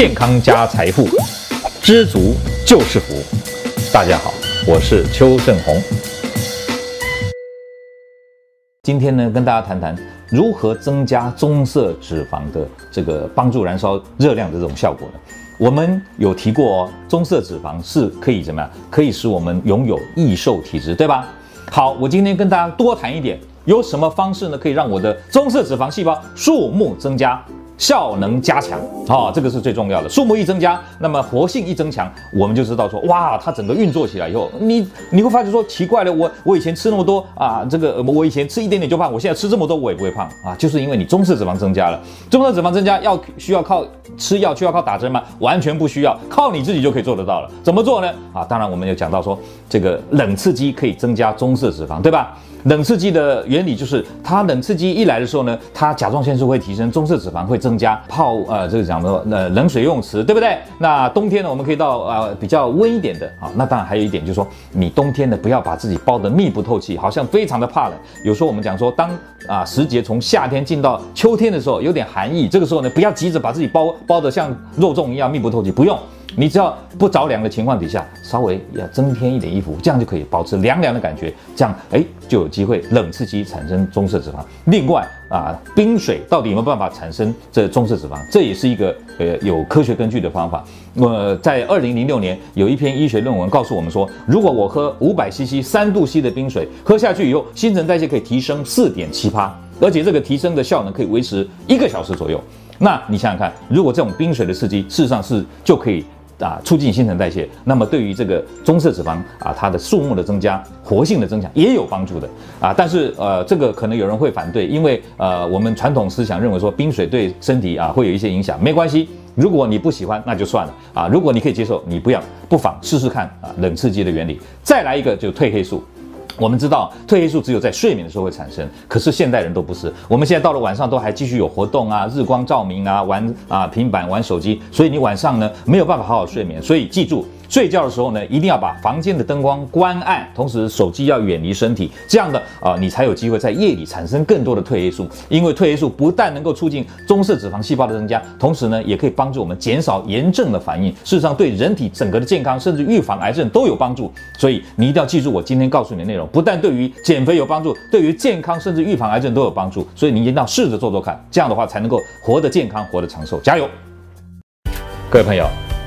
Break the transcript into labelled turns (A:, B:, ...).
A: 健康加财富，知足就是福。大家好，我是邱正红。今天呢，跟大家谈谈如何增加棕色脂肪的这个帮助燃烧热量的这种效果呢？我们有提过哦，棕色脂肪是可以怎么样？可以使我们拥有易瘦体质，对吧？好，我今天跟大家多谈一点，有什么方式呢？可以让我的棕色脂肪细胞数目增加？效能加强，啊、这个是最重要的。数目一增加，那么活性一增强，我们就知道说，哇，它整个运作起来以后，你你会发觉说，奇怪了，我我以前吃那么多啊，这个我以前吃一点点就胖，我现在吃这么多我也不会胖啊，就是因为你棕色脂肪增加了。棕色脂肪增加要需要靠吃药，需要靠打针吗？完全不需要，靠你自己就可以做得到了。怎么做呢？啊，当然我们有讲到说，这个冷刺激可以增加棕色脂肪，对吧？冷刺激的原理就是，它冷刺激一来的时候呢，它甲状腺素会提升，棕色脂肪会增加。泡呃，这个讲的呃冷水游泳池，对不对？那冬天呢，我们可以到呃比较温一点的啊。那当然还有一点就是说，你冬天呢不要把自己包得密不透气，好像非常的怕冷。有时候我们讲说，当啊时节从夏天进到秋天的时候，有点寒意，这个时候呢，不要急着把自己包包得像肉粽一样密不透气，不用。你只要不着凉的情况底下，稍微要增添一点衣服，这样就可以保持凉凉的感觉。这样哎，就有机会冷刺激产生棕色脂肪。另外啊，冰水到底有没有办法产生这棕色脂肪？这也是一个呃有科学根据的方法。那么在二零零六年有一篇医学论文告诉我们说，如果我喝五百 CC 三度 C 的冰水，喝下去以后，新陈代谢可以提升四点七八，而且这个提升的效能可以维持一个小时左右。那你想想看，如果这种冰水的刺激，事实上是就可以。啊，促进新陈代谢，那么对于这个棕色脂肪啊，它的数目的增加、活性的增强也有帮助的啊。但是呃，这个可能有人会反对，因为呃，我们传统思想认为说冰水对身体啊会有一些影响。没关系，如果你不喜欢，那就算了啊。如果你可以接受，你不要，不妨试试看啊，冷刺激的原理。再来一个，就褪黑素。我们知道褪黑素只有在睡眠的时候会产生，可是现代人都不是。我们现在到了晚上都还继续有活动啊，日光照明啊，玩啊平板玩手机，所以你晚上呢没有办法好好睡眠。所以记住。睡觉的时候呢，一定要把房间的灯光关暗，同时手机要远离身体，这样的啊，你才有机会在夜里产生更多的褪黑素。因为褪黑素不但能够促进棕色脂肪细胞的增加，同时呢，也可以帮助我们减少炎症的反应。事实上，对人体整个的健康，甚至预防癌症都有帮助。所以你一定要记住我今天告诉你的内容，不但对于减肥有帮助，对于健康甚至预防癌症都有帮助。所以你一定要试着做做看，这样的话才能够活得健康，活得长寿。加油，各位朋友。